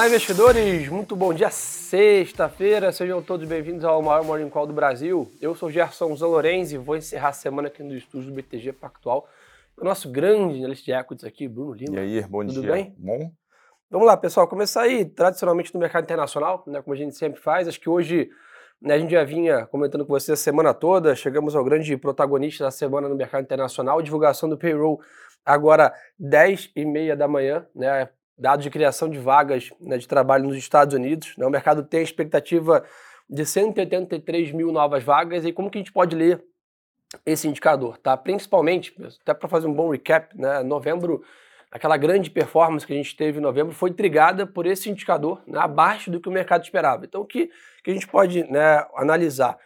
Olá, investidores! Muito bom dia, sexta-feira. Sejam todos bem-vindos ao maior Morning Call do Brasil. Eu sou Gerson Zalorenzi e vou encerrar a semana aqui no estúdio do BTG Pactual. O nosso grande analista de equities aqui, Bruno Lima. E aí, bom Tudo dia. bem? Bom? Vamos lá, pessoal. Começar aí, tradicionalmente, no mercado internacional, né, como a gente sempre faz. Acho que hoje né, a gente já vinha comentando com vocês a semana toda. Chegamos ao grande protagonista da semana no mercado internacional, divulgação do payroll agora 10 e meia da manhã, né, dados de criação de vagas né, de trabalho nos Estados Unidos. Né, o mercado tem a expectativa de 183 mil novas vagas e como que a gente pode ler esse indicador, tá? Principalmente, até para fazer um bom recap, né, novembro aquela grande performance que a gente teve em novembro foi trigada por esse indicador né, abaixo do que o mercado esperava. Então, o que, que a gente pode né, analisar?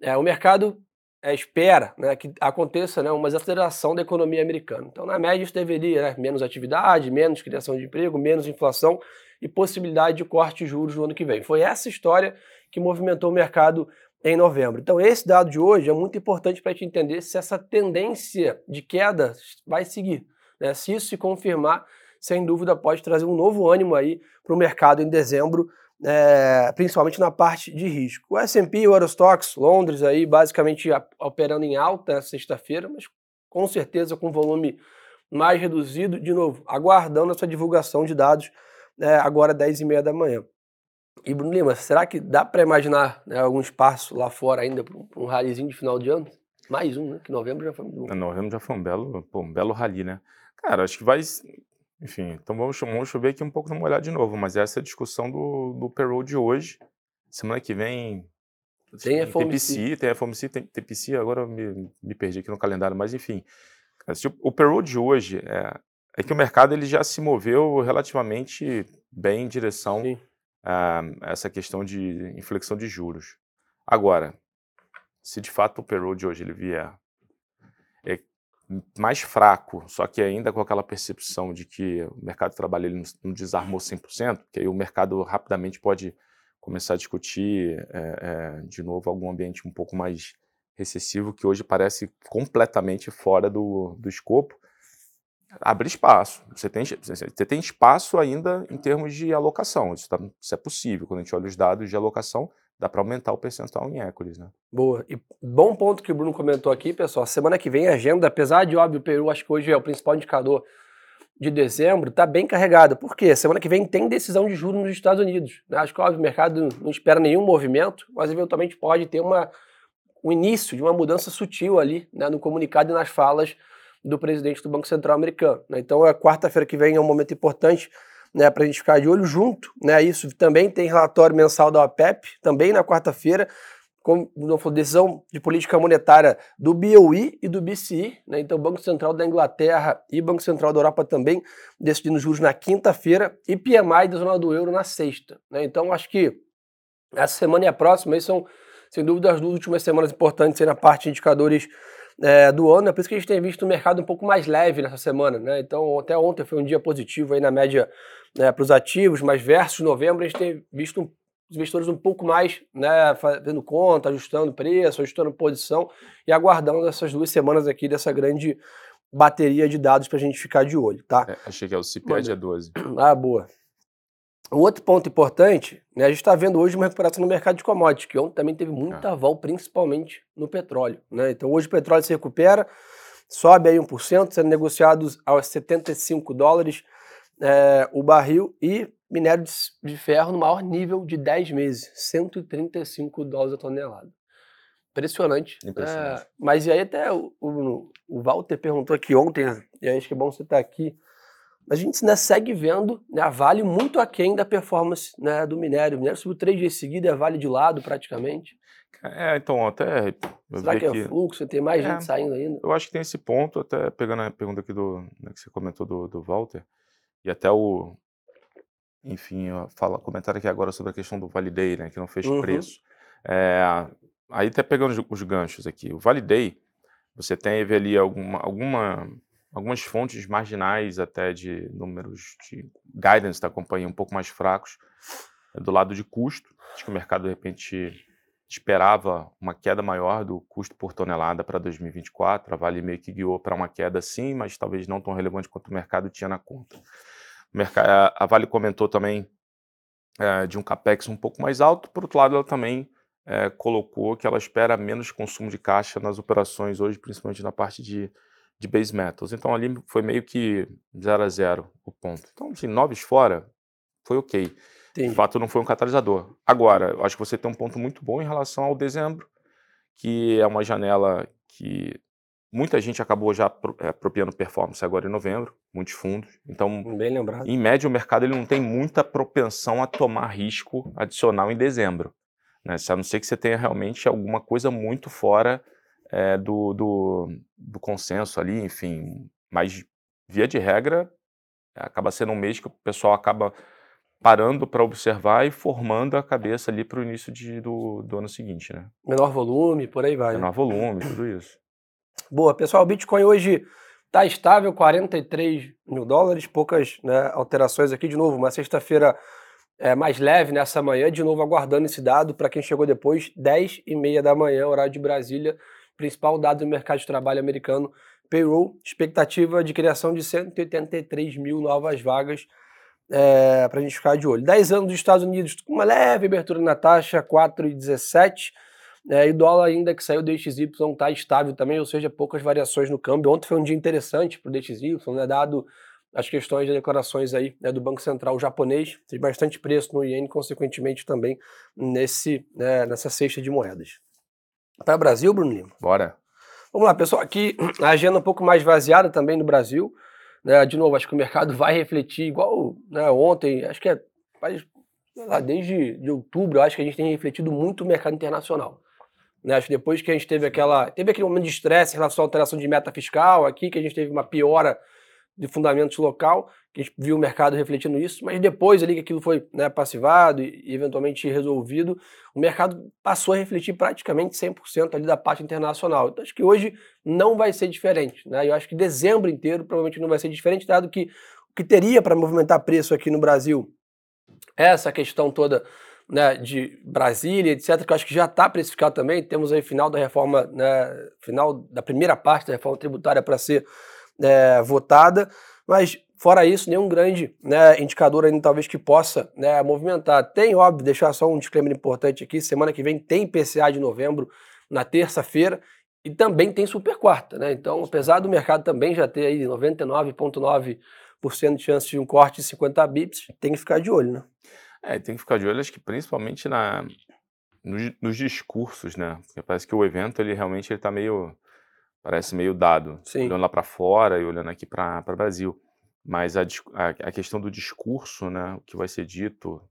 É, o mercado é, espera né, que aconteça né, uma desaceleração da economia americana. Então, na média, isso deveria né, menos atividade, menos criação de emprego, menos inflação e possibilidade de corte de juros no ano que vem. Foi essa história que movimentou o mercado em novembro. Então, esse dado de hoje é muito importante para a gente entender se essa tendência de queda vai seguir. Né? Se isso se confirmar, sem dúvida pode trazer um novo ânimo aí para o mercado em dezembro, é, principalmente na parte de risco. O S&P, o Eurostox, Londres aí basicamente operando em alta na sexta-feira, mas com certeza com volume mais reduzido, de novo, aguardando essa divulgação de dados é, agora 10 e meia da manhã. E Bruno Lima, será que dá para imaginar né, algum espaço lá fora ainda para um, um rallyzinho de final de ano? Mais um, né? Que novembro já foi um. Novembro já foi um belo, pô, um belo rally, né? Cara, acho que vai. Enfim, então vamos, vamos chover aqui um pouco no molhar de novo, mas essa é a discussão do, do payroll de hoje. Semana que vem. Tem FOMC. Tem FOMC, tem TPC, agora me, me perdi aqui no calendário, mas enfim. O payroll de hoje é, é que o mercado ele já se moveu relativamente bem em direção a essa questão de inflexão de juros. Agora, se de fato o payroll de hoje ele vier é, mais fraco, só que ainda com aquela percepção de que o mercado de trabalho ele não desarmou 100%, que aí o mercado rapidamente pode começar a discutir é, é, de novo algum ambiente um pouco mais recessivo, que hoje parece completamente fora do, do escopo, abre espaço. Você tem, você tem espaço ainda em termos de alocação, isso, tá, isso é possível. Quando a gente olha os dados de alocação, dá para aumentar o percentual em equities, né? Boa. E bom ponto que o Bruno comentou aqui, pessoal. Semana que vem a agenda, apesar de óbvio, o Peru acho que hoje é o principal indicador de dezembro, está bem carregada. Por quê? Semana que vem tem decisão de juros nos Estados Unidos. Né? Acho que óbvio, o mercado não espera nenhum movimento, mas eventualmente pode ter uma, um início de uma mudança sutil ali né, no comunicado e nas falas do presidente do Banco Central americano. Né? Então, a quarta-feira que vem é um momento importante né, para a gente ficar de olho junto. Né, isso também tem relatório mensal da OPEP, também na quarta-feira, com decisão de política monetária do BOE e do BCE. Né, então, Banco Central da Inglaterra e Banco Central da Europa também decidindo juros na quinta-feira e PMI da zona do euro na sexta. Né, então, acho que essa semana e a próxima aí são, sem dúvida, as duas últimas semanas importantes na parte de indicadores é, do ano, é por isso que a gente tem visto o mercado um pouco mais leve nessa semana, né? Então, até ontem foi um dia positivo aí na média né, para os ativos, mas versus novembro a gente tem visto um, os investidores um pouco mais né, fazendo conta, ajustando preço, ajustando posição e aguardando essas duas semanas aqui dessa grande bateria de dados para a gente ficar de olho, tá? É, achei que é o CPI dia 12. Ah, boa. Um outro ponto importante, né, a gente está vendo hoje uma recuperação no mercado de commodities, que ontem também teve muita aval, principalmente no petróleo. Né? Então hoje o petróleo se recupera, sobe aí 1%, sendo negociados aos 75 dólares é, o barril e minério de, ferro no maior nível de 10 meses, 135 dólares a tonelada. Impressionante. Impressionante. É, mas e aí até o, o, o, Walter perguntou aqui ontem, e aí acho que é bom você estar aqui, a gente ainda segue vendo né, a Vale muito aquém da performance né, do minério. O minério subiu três dias seguidos, é Vale de lado praticamente. É, então, até. Será que é fluxo? Tem mais é, gente saindo ainda? Eu acho que tem esse ponto, até pegando a pergunta aqui do né, que você comentou do, do Walter, e até o. Enfim, fala, comentário aqui agora sobre a questão do Validay, né, que não fez uhum. preço. É, aí até pegando os, os ganchos aqui. O Validay, você tem ali alguma, alguma algumas fontes marginais até de números de guidance da companhia um pouco mais fracos é do lado de custo. Acho que o mercado, de repente, esperava uma queda maior do custo por tonelada para 2024. A Vale meio que guiou para uma queda sim, mas talvez não tão relevante quanto o mercado tinha na conta. a Vale comentou também é, de um capex um pouco mais alto, por outro lado, ela também é, colocou que ela espera menos consumo de caixa nas operações hoje, principalmente na parte de, de base metals. Então ali foi meio que 0 a 0 o ponto. Então, assim, noves fora, foi ok. De fato, não foi um catalisador. Agora, eu acho que você tem um ponto muito bom em relação ao dezembro, que é uma janela que muita gente acabou já é, apropriando performance agora em novembro, muitos fundos. Então, Bem lembrado. em média, o mercado ele não tem muita propensão a tomar risco adicional em dezembro. Né? A não ser que você tenha realmente alguma coisa muito fora é, do, do, do consenso ali, enfim. Mas, via de regra, acaba sendo um mês que o pessoal acaba parando para observar e formando a cabeça ali para o início de, do, do ano seguinte, né? Menor volume, por aí vai. Menor né? volume, tudo isso. Boa, pessoal, o Bitcoin hoje está estável, 43 mil dólares, poucas né, alterações aqui. De novo, uma sexta-feira é, mais leve nessa manhã, de novo aguardando esse dado para quem chegou depois, 10 e meia da manhã, horário de Brasília, principal dado do mercado de trabalho americano, payroll, expectativa de criação de 183 mil novas vagas é, para a gente ficar de olho. 10 anos dos Estados Unidos com uma leve abertura na taxa, 4,17. É, e o dólar ainda que saiu do DXY está estável também, ou seja, poucas variações no câmbio. Ontem foi um dia interessante para o DXY, né, dado as questões de declarações aí né, do Banco Central japonês, teve bastante preço no iene, consequentemente também nesse, né, nessa cesta de moedas. Para o Brasil, Bruno Lima? Bora. Vamos lá, pessoal. Aqui a agenda um pouco mais vaziada também no Brasil. Né, de novo, acho que o mercado vai refletir, igual né, ontem, acho que é lá, desde de outubro, acho que a gente tem refletido muito o mercado internacional. Né, acho que depois que a gente teve aquela. Teve aquele momento de estresse em relação à alteração de meta fiscal aqui, que a gente teve uma piora de fundamentos local, que a gente viu o mercado refletindo isso, mas depois ali que aquilo foi né, passivado e, eventualmente resolvido, o mercado passou a refletir praticamente 100% ali da parte internacional. Então acho que hoje não vai ser diferente. Né? Eu acho que dezembro inteiro provavelmente não vai ser diferente, dado que o que teria para movimentar preço aqui no Brasil é essa questão toda né, de Brasília, etc., que eu acho que já está precificado também. Temos aí final da reforma, né, final da primeira parte da reforma tributária para ser é, votada, mas fora isso, nenhum grande né, indicador ainda talvez que possa né, movimentar. Tem, óbvio, deixar só um disclaimer importante aqui, semana que vem tem PCA de novembro, na terça-feira, e também tem super quarta, né? Então, apesar do mercado também já ter aí 99,9% de chance de um corte de 50 bips, tem que ficar de olho, né? É, tem que ficar de olho, acho que principalmente na, nos, nos discursos, né? Porque parece que o evento, ele realmente ele tá meio parece meio dado, Sim. olhando lá para fora e olhando aqui para o Brasil. Mas a, a, a, questão do discurso, né, o que vai ser dito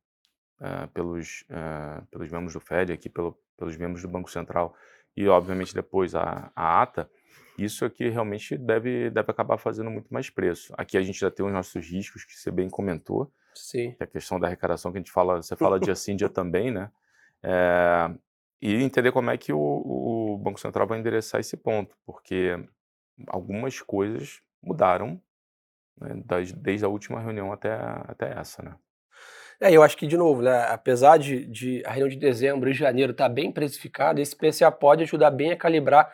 uh, pelos, uh, pelos membros do FED, aqui pelo, pelos membros do Banco Central e, obviamente, depois a, a ata, isso aqui realmente deve, deve acabar fazendo muito mais preço. Aqui a gente já tem os nossos riscos, que você bem comentou. Sim. Que é a questão da arrecadação que a gente fala, você fala dia sim, dia também, né? É, e entender como é que o, o Banco Central vai endereçar esse ponto, porque algumas coisas mudaram né, das, desde a última reunião até, até essa, né? É, eu acho que, de novo, né, apesar de, de a reunião de dezembro e janeiro estar tá bem precificada, esse PCA pode ajudar bem a calibrar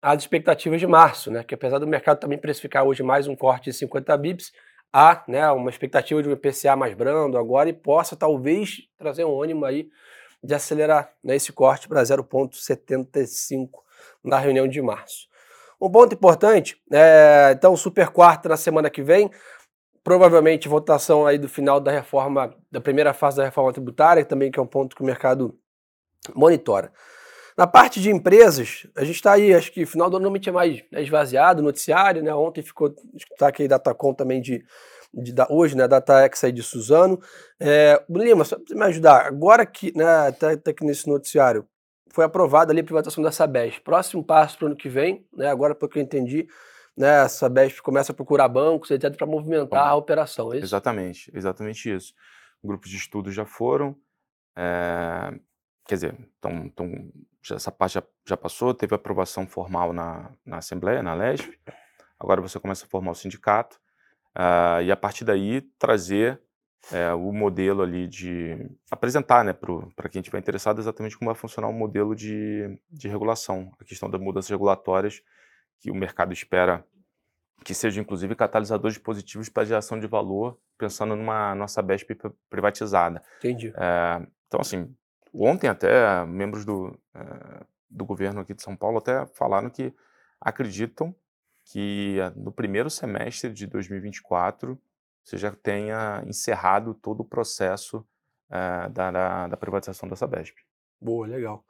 as expectativas de março, né? Que apesar do mercado também precificar hoje mais um corte de 50 bips, há né, uma expectativa de um IPCA mais brando agora e possa talvez trazer um ânimo aí de acelerar né, esse corte para 0,75 na reunião de março. Um ponto importante, é, então, super quarta na semana que vem, provavelmente votação aí do final da reforma, da primeira fase da reforma tributária, também que é um ponto que o mercado monitora. Na parte de empresas, a gente está aí, acho que final do ano normalmente é mais né, esvaziado, noticiário, né? Ontem ficou, está aqui Datacom também de de, da, hoje, né, DataX aí de Suzano. É, Lima, só para me ajudar, agora que, né, tá, tá aqui nesse noticiário, foi aprovada ali a privatização da Sabesp. Próximo passo para o ano que vem, né, agora pelo que eu entendi, né, a Sabesp começa a procurar bancos, etc., para movimentar Bom, a operação, é? Exatamente, exatamente isso. Grupos de estudos já foram, é, quer dizer, tão, tão, já, essa parte já, já, passou, teve aprovação formal na, na Assembleia, na LESP, agora você começa a formar o sindicato, Uh, e a partir daí trazer é, o modelo ali de apresentar né, para quem estiver interessado exatamente como vai funcionar o um modelo de, de regulação, a questão das mudanças regulatórias que o mercado espera que sejam inclusive catalisadores positivos para a geração de valor, pensando numa nossa BESP privatizada. Entendi. É, então, assim, ontem até membros do, é, do governo aqui de São Paulo até falaram que acreditam que no primeiro semestre de 2024 você já tenha encerrado todo o processo é, da, da, da, privatização da Sabesp. Boa, legal.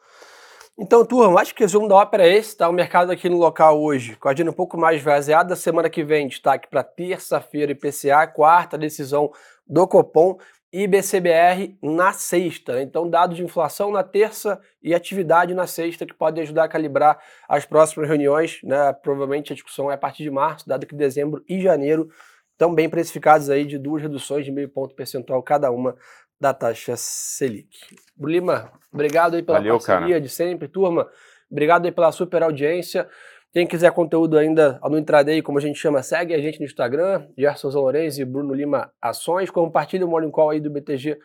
Então, turma, acho que o resumo da ópera é esse, tá? O mercado aqui no local hoje, com a agenda um pouco mais vaziada, semana que vem destaque para terça-feira IPCA, quarta decisão do Copom e BCBR na sexta. Então, dados de inflação na terça e atividade na sexta, que podem ajudar a calibrar as próximas reuniões. Né? Provavelmente a discussão é a partir de março, dado que dezembro e janeiro estão bem precificados aí de duas reduções de meio ponto percentual cada uma da taxa Selic. Lima, obrigado aí pela Valeu, parceria cara. de sempre. Turma, obrigado aí pela super audiência. Quem quiser conteúdo ainda no intraday, como a gente chama, segue a gente no Instagram, Gerson Lourenço e Bruno Lima Ações. Compartilhe o Morning Call aí do BTG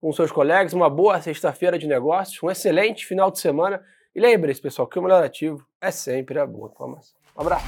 com seus colegas. Uma boa sexta-feira de negócios, um excelente final de semana. E lembre-se, pessoal, que o melhor ativo é sempre a boa informação. Um abraço.